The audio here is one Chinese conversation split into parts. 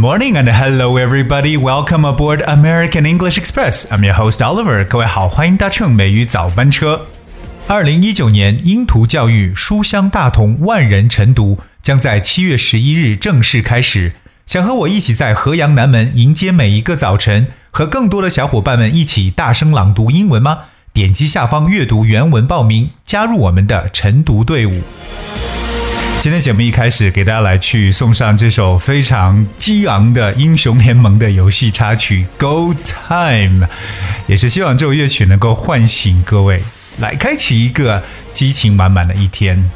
Morning and hello everybody. Welcome aboard American English Express. I'm your host Oliver. 各位好，欢迎搭乘美语早班车。二零一九年英图教育书香大同万人晨读将在七月十一日正式开始。想和我一起在河阳南门迎接每一个早晨，和更多的小伙伴们一起大声朗读英文吗？点击下方阅读原文报名，加入我们的晨读队伍。今天节目一开始，给大家来去送上这首非常激昂的英雄联盟的游戏插曲《Go Time》，也是希望这首乐曲能够唤醒各位，来开启一个激情满满的一天。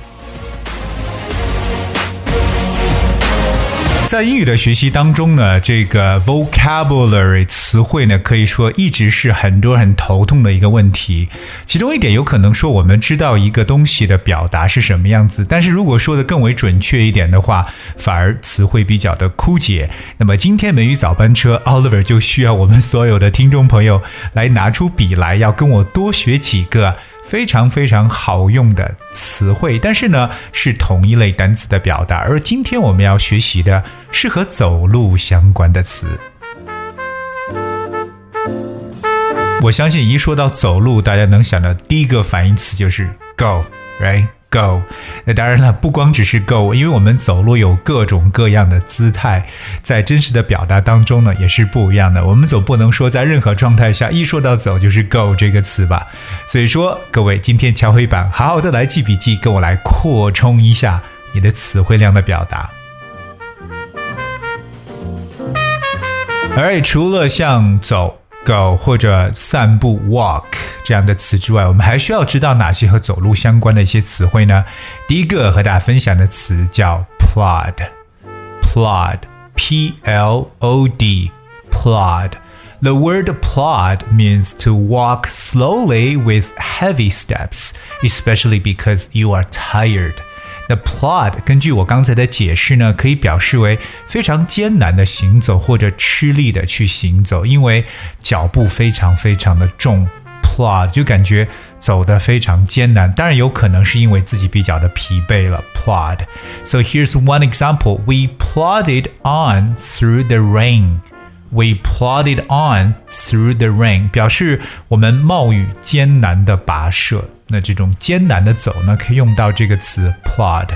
在英语的学习当中呢，这个 vocabulary 词汇呢，可以说一直是很多人头痛的一个问题。其中一点有可能说，我们知道一个东西的表达是什么样子，但是如果说的更为准确一点的话，反而词汇比较的枯竭。那么今天美语早班车 Oliver 就需要我们所有的听众朋友来拿出笔来，要跟我多学几个。非常非常好用的词汇，但是呢是同一类单词的表达。而今天我们要学习的是和走路相关的词。我相信一说到走路，大家能想到第一个反义词就是 “go”，right？go，那当然了，不光只是 Go，因为我们走路有各种各样的姿态，在真实的表达当中呢，也是不一样的。我们总不能说在任何状态下一说到走就是 Go 这个词吧？所以说，各位今天敲黑板，好好的来记笔记，跟我来扩充一下你的词汇量的表达。而除了像走。go 或者散步 walk 这样的词之外，我们还需要知道哪些和走路相关的一些词汇呢？第一个和大家分享的词叫 plod，plod，p l o d plod。The word plod means to walk slowly with heavy steps, especially because you are tired. 那 plod 根据我刚才的解释呢，可以表示为非常艰难的行走或者吃力的去行走，因为脚步非常非常的重，plod 就感觉走得非常艰难。当然有可能是因为自己比较的疲惫了，plod。So here's one example: We plodded on through the rain. We plodded on through the rain，表示我们冒雨艰难的跋涉。那这种艰难的走呢，可以用到这个词 plod。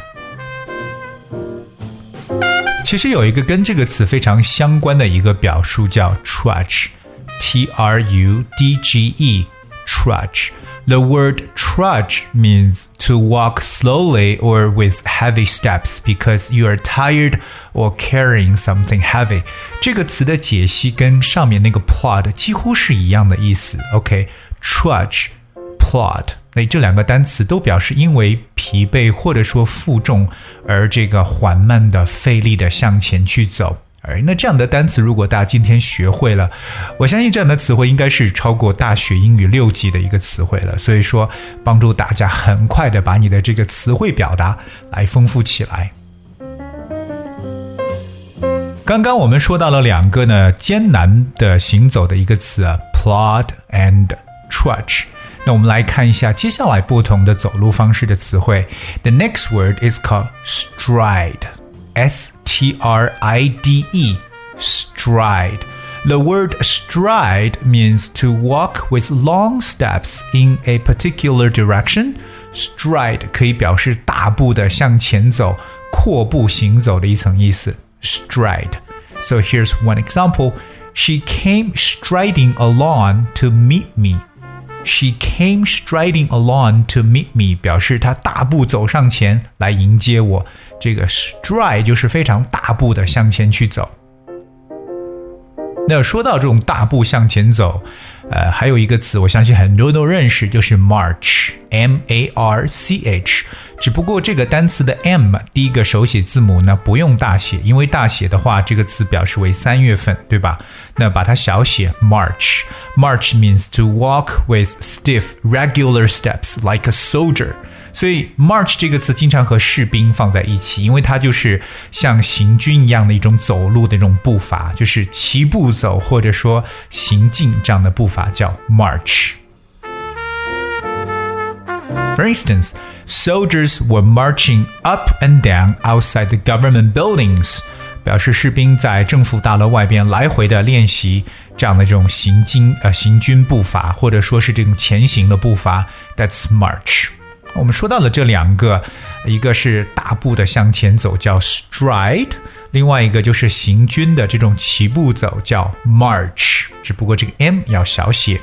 其实有一个跟这个词非常相关的一个表述叫 trudge，t r u d g e，trudge。The word trudge means to walk slowly or with heavy steps because you are tired or carrying something heavy。这个词的解析跟上面那个 plod 几乎是一样的意思。OK，trudge，plod。 那这两个单词都表示因为疲惫或者说负重而这个缓慢的费力的向前去走。而那这样的单词，如果大家今天学会了，我相信这样的词汇应该是超过大学英语六级的一个词汇了。所以说，帮助大家很快的把你的这个词汇表达来丰富起来。刚刚我们说到了两个呢艰难的行走的一个词啊，plod and trudge。那我们来看一下接下来不同的走路方式的词汇。The next word is called stride. S T R I D E, stride. The word stride means to walk with long steps in a particular direction. Stride 可以表示大步的向前走、阔步行走的一层意思。Stride. So here's one example. She came striding along to meet me. She came striding along to meet me，表示她大步走上前来迎接我。这个 stride 就是非常大步的向前去走。那说到这种大步向前走，呃，还有一个词，我相信很多都认识，就是 march，m a r c h。只不过这个单词的 m 第一个手写字母呢不用大写，因为大写的话，这个词表示为三月份，对吧？那把它小写 march。March means to walk with stiff, regular steps like a soldier。所以，march 这个词经常和士兵放在一起，因为它就是像行军一样的一种走路的一种步伐，就是齐步走或者说行进这样的步伐叫 march。For instance, Soldiers were marching up and down outside the government buildings. 表示士兵在政府大楼外边来回的练习这样的这种行军呃行军步伐，或者说是这种前行的步伐。That's march。我们说到了这两个，一个是大步的向前走，叫 stride；另外一个就是行军的这种齐步走，叫 march。只不过这个 m 要小写。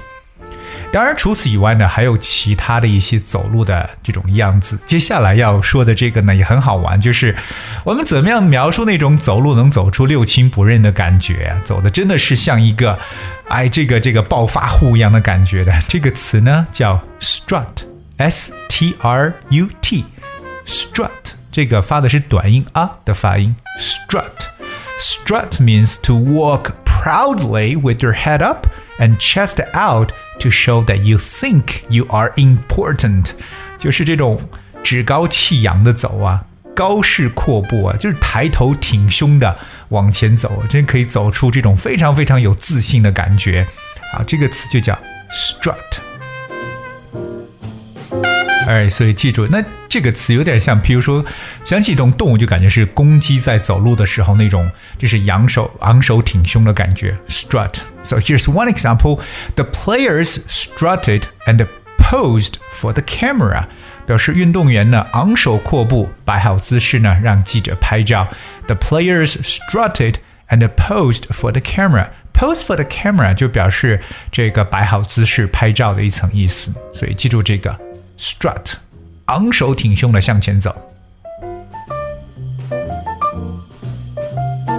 当然，除此以外呢，还有其他的一些走路的这种样子。接下来要说的这个呢，也很好玩，就是我们怎么样描述那种走路能走出六亲不认的感觉，走的真的是像一个，哎，这个这个暴发户一样的感觉的。这个词呢叫 strut，s t r u t，strut，这个发的是短音啊的发音，strut，strut means to walk proudly with your head up and chest out。To show that you think you are important，就是这种趾高气扬的走啊，高势阔步啊，就是抬头挺胸的往前走，真可以走出这种非常非常有自信的感觉啊。这个词就叫 strut。哎，所以记住，那这个词有点像，比如说想起一种动物，就感觉是公鸡在走路的时候那种，就是扬手、昂首挺胸的感觉，strut。So here's one example: the players strutted and posed for the camera，表示运动员呢昂首阔步，摆好姿势呢，让记者拍照。The players strutted and posed for the camera。Pose for the camera 就表示这个摆好姿势拍照的一层意思，所以记住这个。 strut，昂首挺胸的向前走。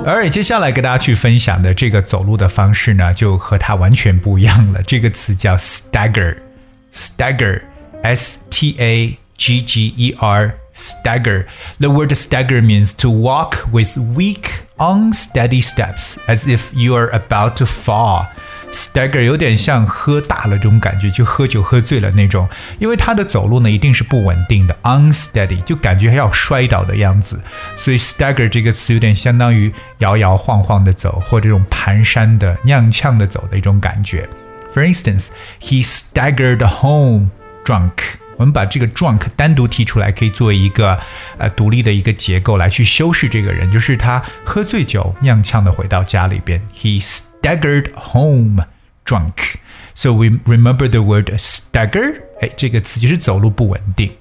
而接下来给大家去分享的这个走路的方式呢，就和它完全不一样了。这个词叫 stagger，stagger，s t a g g e r。Stagger. The word stagger means to walk with weak, unsteady steps, as if you are about to fall. Stagger 有点像喝大了这种感觉，就喝酒喝醉了那种。因为他的走路呢一定是不稳定的，unsteady，就感觉要摔倒的样子。所以 stagger 这个词有点相当于摇摇晃晃的走，或这种蹒跚的、踉跄的走的一种感觉。For instance, he staggered home drunk. 我们把这个 drunk 单独提出来，可以作为一个呃独立的一个结构来去修饰这个人，就是他喝醉酒踉跄的回到家里边。He's staggered home drunk. So we remember the word stagger。哎，这个词就是走路不稳定。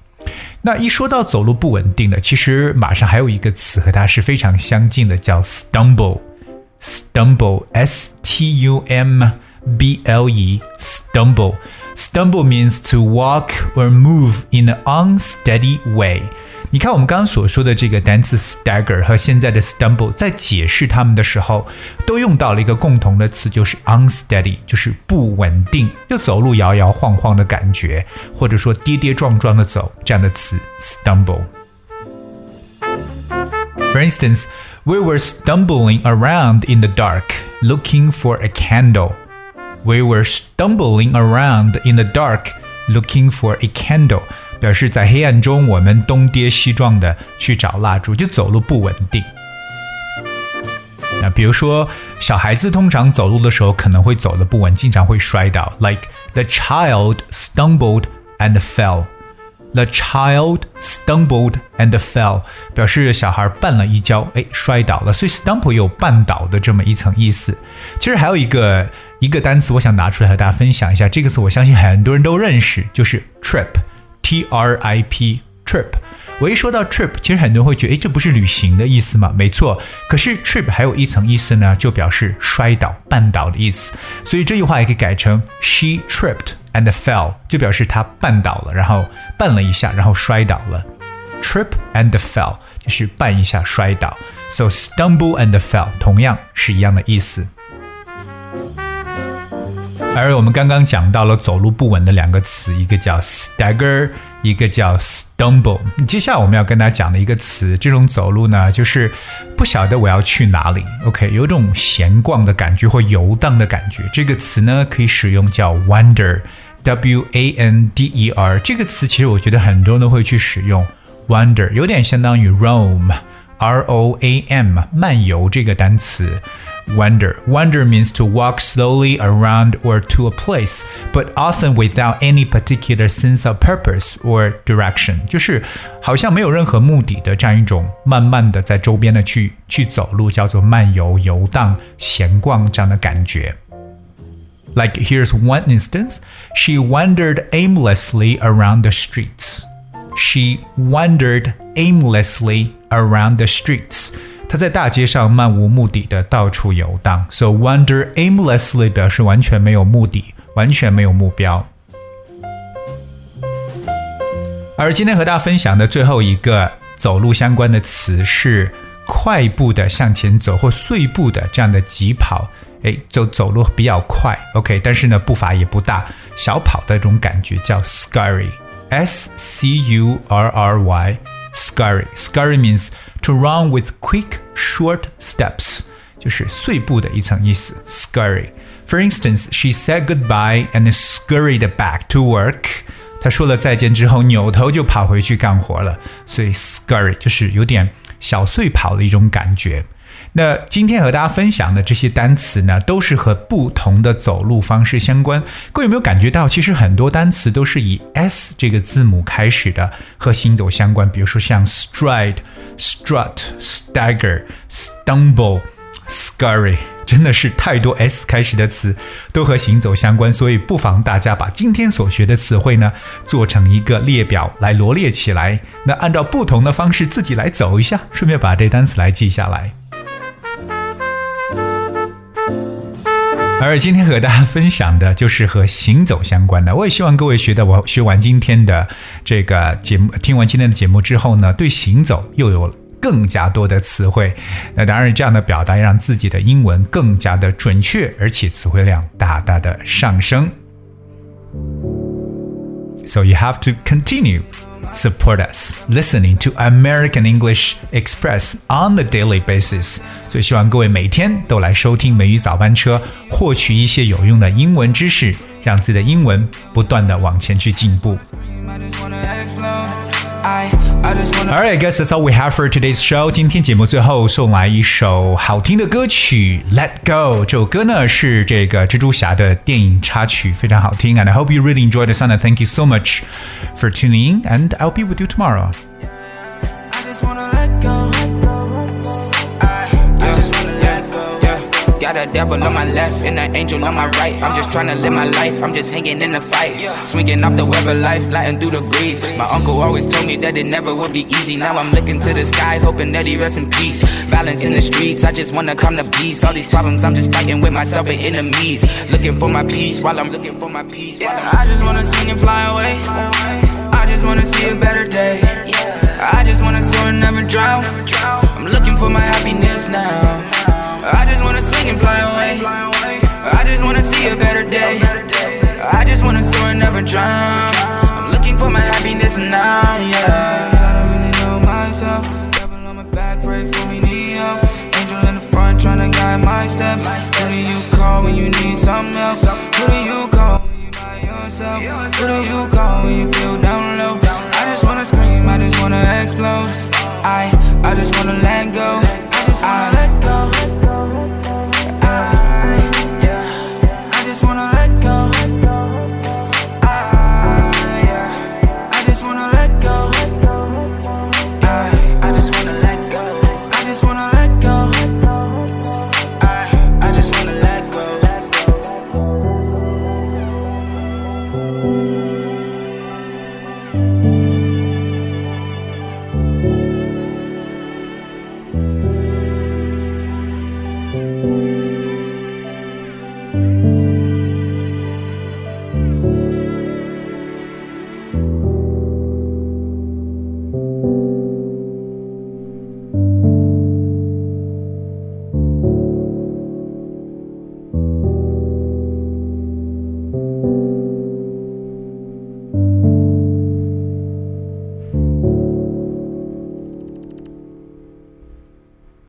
那一说到走路不稳定的，其实马上还有一个词和它是非常相近的，叫 stumble。stumble，s t u m b l e stumble。Stumble means to walk or move in an unsteady way。 你看，我们刚刚所说的这个单词 stagger 和现在的 stumble，在解释它们的时候，都用到了一个共同的词，就是 unsteady，就是不稳定，就走路摇摇晃晃的感觉，或者说跌跌撞撞的走这样的词 stumble。For instance, we were stumbling around in the dark, looking for a candle. We were stumbling around in the dark, looking for a candle， 表示在黑暗中我们东跌西撞的去找蜡烛，就走路不稳定。那比如说，小孩子通常走路的时候可能会走的不稳，经常会摔倒。Like the child stumbled and fell. The child stumbled and fell，表示小孩绊了一跤，哎，摔倒了。所以 stumble 有绊倒的这么一层意思。其实还有一个一个单词，我想拿出来和大家分享一下。这个词我相信很多人都认识，就是 trip T R I P trip，。我一说到 trip，其实很多人会觉得，哎，这不是旅行的意思吗？没错。可是 trip 还有一层意思呢，就表示摔倒、绊倒的意思。所以这句话也可以改成 she tripped and fell，就表示她绊倒了，然后绊了一下，然后摔倒了。trip and fell 就是绊一下摔倒。So stumble and fell 同样是一样的意思。而我们刚刚讲到了走路不稳的两个词，一个叫 stagger，一个叫 stumble。接下来我们要跟大家讲的一个词，这种走路呢，就是不晓得我要去哪里，OK，有种闲逛的感觉或游荡的感觉。这个词呢，可以使用叫 wander，w a n d e r。这个词其实我觉得很多人都会去使用 wander，有点相当于 roam，r o a m，漫游这个单词。wander. Wander means to walk slowly around or to a place, but often without any particular sense of purpose or direction. 就是好像没有任何目的的这样一种慢慢的在周边的去去走路，叫做漫游、游荡、闲逛这样的感觉。Like here's one instance, she wandered aimlessly around the streets. She wandered aimlessly around the streets. 他在大街上漫无目的的到处游荡。So wander aimlessly 表示完全没有目的，完全没有目标。而今天和大家分享的最后一个走路相关的词是快步的向前走或碎步的这样的疾跑。哎，走走路比较快，OK，但是呢步伐也不大，小跑的这种感觉叫 scurry，S C U R R Y。Scurry. Scurry means to run with quick, short steps，就是碎步的一层意思。Scurry. For instance, she said goodbye and scurried back to work. 她说了再见之后，扭头就跑回去干活了。所以 scurry 就是有点小碎跑的一种感觉。 那今天和大家分享的这些单词呢，都是和不同的走路方式相关。各位有没有感觉到，其实很多单词都是以 s 这个字母开始的，和行走相关。比如说像 stride、strut、stagger、stumble、scurry，真的是太多 s 开始的词都和行走相关。所以不妨大家把今天所学的词汇呢，做成一个列表来罗列起来。那按照不同的方式自己来走一下，顺便把这单词来记下来。而今天和大家分享的就是和行走相关的。我也希望各位学的，我学完今天的这个节目，听完今天的节目之后呢，对行走又有更加多的词汇。那当然，这样的表达让自己的英文更加的准确，而且词汇量大大的上升。So you have to continue. Support us listening to American English Express on the daily basis。所以希望各位每天都来收听美语早班车，获取一些有用的英文知识，让自己的英文不断的往前去进步。Alright, I guess that's all we have for today's show. 今天节目最后送来一首好听的歌曲《Let Go》。这首歌呢是这个蜘蛛侠的电影插曲，非常好听。And I hope you really enjoyed the song. And thank you so much for tuning in. And I'll be with you tomorrow. Devil on my left and an angel on my right. I'm just trying to live my life, I'm just hanging in the fight. Swinging off the web of life, gliding through the breeze. My uncle always told me that it never would be easy. Now I'm looking to the sky, hoping that he rests in peace. Balance in the streets, I just wanna come to peace. All these problems, I'm just fighting with myself and enemies. Looking for my peace while I'm looking for my peace. while I just wanna sing and fly away. I just wanna see a better day. I just wanna soar and never drown. I'm looking for my happiness now. I just wanna swing and fly away. I just wanna see a better day. I just wanna soar and never drown. I'm looking for my happiness now, yeah. I don't really know myself. Devil on my back, pray for me, help. Angel in the front, trying to guide my steps. Who do you call when you need some help? Who do you call when you by yourself? Who do you call when you feel down low? I just wanna scream, I just wanna explode. I, I just wanna let go.